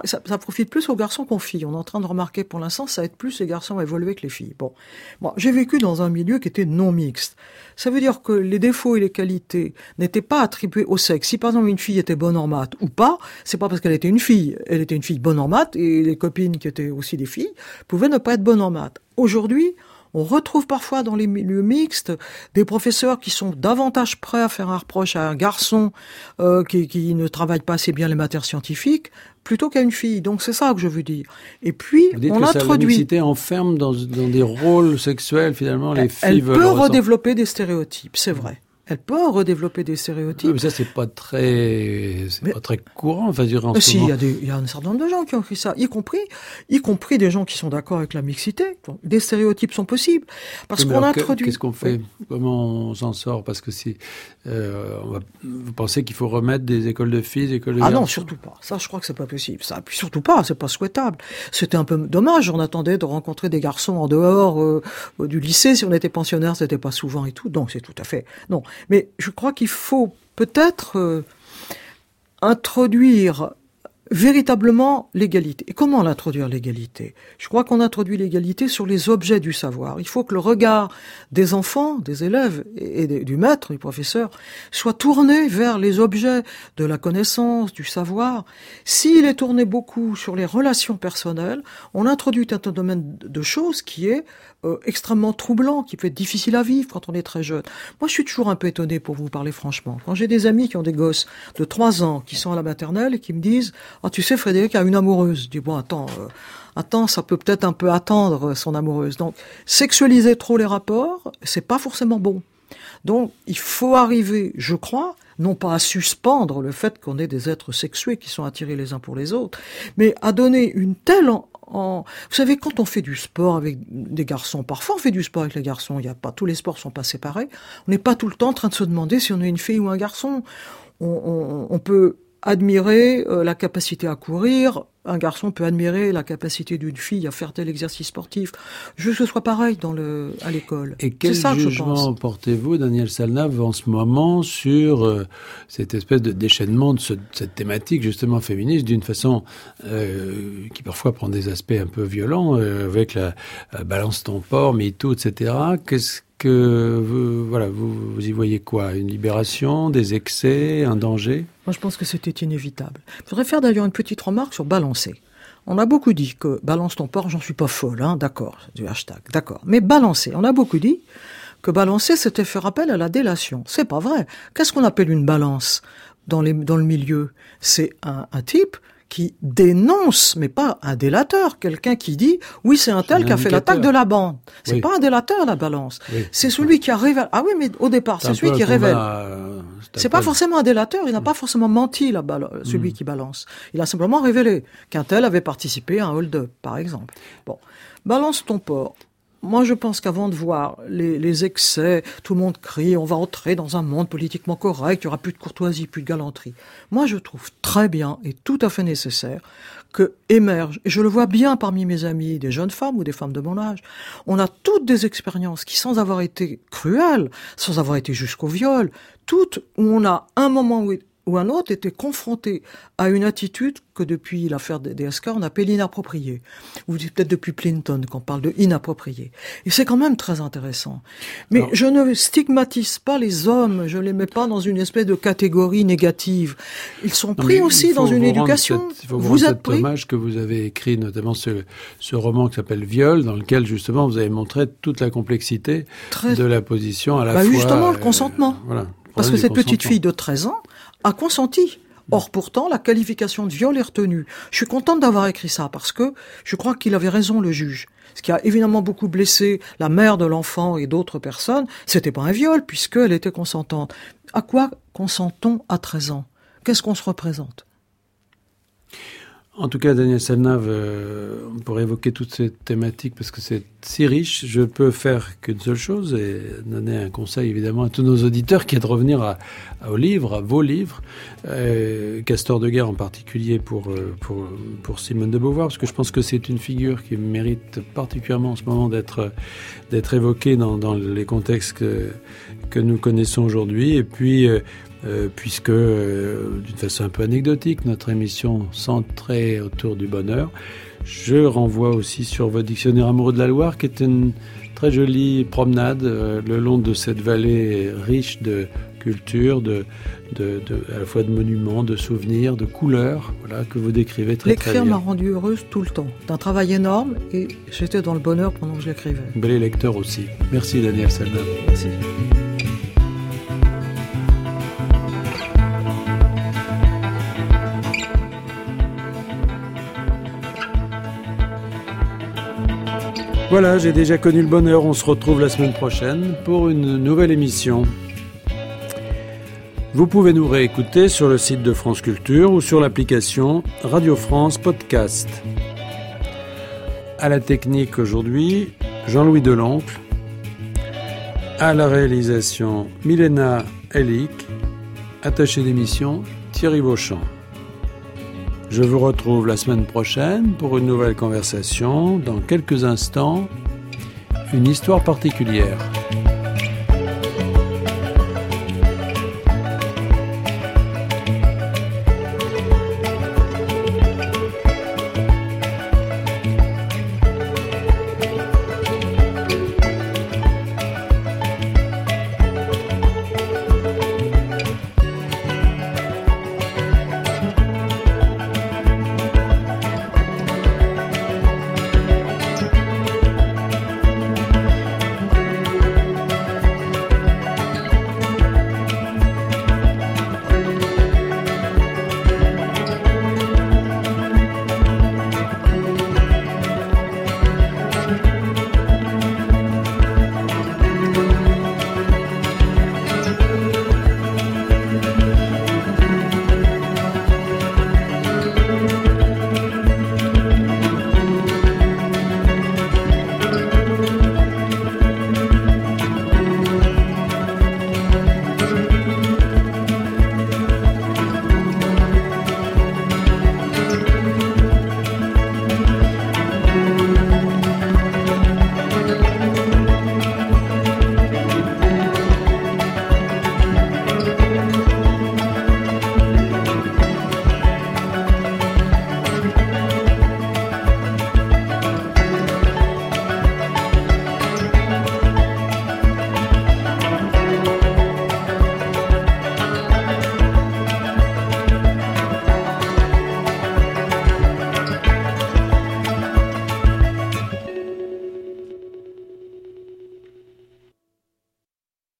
ça, profite plus aux garçons qu'aux filles. On est en train de remarquer pour l'instant, ça aide plus les garçons à évoluer que les filles. Bon, moi, j'ai vécu dans un milieu qui était non mixte. Ça veut dire que les défauts et les qualités n'étaient pas attribués au sexe. Si par exemple une fille était bonne en maths ou pas, c'est pas parce qu'elle était une fille. Elle était une fille bonne en maths et les copines qui étaient aussi des filles pouvaient ne pas être bonnes en maths. Aujourd'hui, on retrouve parfois dans les milieux mixtes des professeurs qui sont davantage prêts à faire un reproche à un garçon euh, qui, qui ne travaille pas assez bien les matières scientifiques plutôt qu'à une fille. Donc c'est ça que je veux dire. Et puis Vous dites on que la introduit. mixité enferme dans, dans des rôles sexuels, finalement, les filles Elle veulent peut redévelopper des stéréotypes, c'est vrai. Elle peut redévelopper des stéréotypes. mais ça, c'est pas très, c'est Mais- pas très courant, enfin, dirais, en Euh, si, il y, moment. y a un certain nombre de gens qui ont écrit ça, y compris, y compris des gens qui sont d'accord avec la mixité. Donc, des stéréotypes sont possibles parce mais qu'on alors, introduit. Qu'est-ce qu'on fait? Comment on s'en sort? Parce que si euh, on va, vous pensez qu'il faut remettre des écoles de filles, des écoles de Ah garçons? non, surtout pas. Ça, je crois que c'est pas possible. Ça, puis surtout pas, c'est pas souhaitable. C'était un peu dommage. On attendait de rencontrer des garçons en dehors euh, euh, du lycée. Si on était pensionnaire, c'était pas souvent et tout. Donc c'est tout à fait non. Mais je crois qu'il faut peut-être euh, introduire véritablement l'égalité. Et comment l'introduire l'égalité? Je crois qu'on introduit l'égalité sur les objets du savoir. Il faut que le regard des enfants, des élèves et du maître, du professeur, soit tourné vers les objets de la connaissance, du savoir. S'il est tourné beaucoup sur les relations personnelles, on introduit un domaine de choses qui est euh, extrêmement troublant, qui peut être difficile à vivre quand on est très jeune. Moi, je suis toujours un peu étonné, pour vous parler franchement. Quand j'ai des amis qui ont des gosses de 3 ans, qui sont à la maternelle et qui me disent « Ah, tu sais, Frédéric a une amoureuse. » Je dis « Bon, attends, euh, attends, ça peut peut-être un peu attendre euh, son amoureuse. » Donc, sexualiser trop les rapports, c'est pas forcément bon. Donc, il faut arriver, je crois, non pas à suspendre le fait qu'on est des êtres sexués qui sont attirés les uns pour les autres, mais à donner une telle en, en- vous savez, quand on fait du sport avec des garçons, parfois on fait du sport avec les garçons, il y a pas, tous les sports sont pas séparés, on n'est pas tout le temps en train de se demander si on est une fille ou un garçon. On, peut admirer euh, la capacité à courir, un garçon peut admirer la capacité d'une fille à faire tel exercice sportif. Je veux que ce soit pareil dans le, à l'école. Et quel ça jugement portez-vous, Daniel Salnave, en ce moment sur euh, cette espèce de déchaînement de ce- cette thématique justement féministe d'une façon euh, qui parfois prend des aspects un peu violents avec la, la balance ton porc, MeToo, etc. Qu'est-ce que vous, voilà, vous, vous y voyez quoi? Une libération, des excès, un danger? Je pense que c'était inévitable. Je voudrais faire d'ailleurs une petite remarque sur balancer. On a beaucoup dit que balance ton porc, j'en suis pas folle, hein, d'accord, du hashtag, d'accord. Mais balancer, on a beaucoup dit que balancer, c'était faire appel à la délation. C'est pas vrai. Qu'est-ce qu'on appelle une balance dans, le milieu? C'est un type qui dénonce, mais pas un délateur, quelqu'un qui dit oui c'est un tel qui a fait l'attaque de la bande. C'est Oui. pas un délateur la balance. Oui. C'est celui qui a révélé. Ah oui mais au départ c'est celui qui révèle. euh, C'est pas forcément un délateur, il n'a pas forcément menti, la bal- celui qui balance. Il a simplement révélé qu'un tel avait participé à un hold-up, par exemple. Bon, balance ton porc. Moi, je pense qu'avant de voir les, les excès, tout le monde crie, on va entrer dans un monde politiquement correct, il y aura plus de courtoisie, plus de galanterie. Moi, je trouve très bien et tout à fait nécessaire que émerge, et je le vois bien parmi mes amis, des jeunes femmes ou des femmes de mon âge, on a toutes des expériences qui, sans avoir été cruelles, sans avoir été jusqu'au viol, toutes où on a un moment où ou un autre était confronté à une attitude que depuis l'affaire des DSK on appelle inappropriée. Ou peut-être depuis Clinton qu'on parle de inapproprié. Et c'est quand même très intéressant. Mais Alors- je ne stigmatise pas les hommes, je les mets pas dans une espèce de catégorie négative. Ils sont pris aussi dans une éducation. cette- il faut vous, êtes pris. que vous avez écrit, notamment ce, ce roman qui s'appelle Viol, dans lequel justement vous avez montré toute la complexité Très- de la position à la Bah, fois. justement, le euh, consentement. voilà. Parce que cette petite fille de 13 ans a consenti. Or, pourtant, la qualification de viol est retenue. Je suis contente d'avoir écrit ça parce que je crois qu'il avait raison, le juge. Ce qui a évidemment beaucoup blessé la mère de l'enfant et d'autres personnes, c'était pas un viol puisqu'elle était consentante. À quoi consentons à 13 ans? Qu'est-ce qu'on se représente? En tout cas, Daniel Salnave, euh, on pourrait évoquer toutes ces thématiques parce que c'est si riche. Je peux faire qu'une seule chose et donner un conseil évidemment à tous nos auditeurs qui est de revenir à, à- aux livres, à vos livres, euh, Castor de guerre en particulier pour, euh, pour, pour Simone de Beauvoir, parce que je pense que c'est une figure qui mérite particulièrement en ce moment d'être d'être évoquée dans, dans les contextes que, que nous connaissons aujourd'hui. Et puis, euh, euh, puisque, euh, d'une façon un peu anecdotique, notre émission centrée autour du bonheur, je renvoie aussi sur votre dictionnaire amoureux de la Loire, qui est une très jolie promenade euh, le long de cette vallée riche de culture, de, de, de- à la fois de monuments, de souvenirs, de couleurs, voilà, que vous décrivez très très L'écrire m'a bien. rendue heureuse tout le temps. C'est un travail énorme et j'étais dans le bonheur pendant que je l'écrivais. Bel lecteur aussi. Merci Daniel Salda. Merci. Voilà, j'ai déjà connu le bonheur. On se retrouve la semaine prochaine pour une nouvelle émission. Vous pouvez nous réécouter sur le site de France Culture ou sur l'application Radio France Podcast. À la technique aujourd'hui, Jean-Louis Delancle. À la réalisation, Milena Elic. Attaché d'émission, Thierry Beauchamp. Je vous retrouve la semaine prochaine pour une nouvelle conversation. Dans quelques instants, une histoire particulière.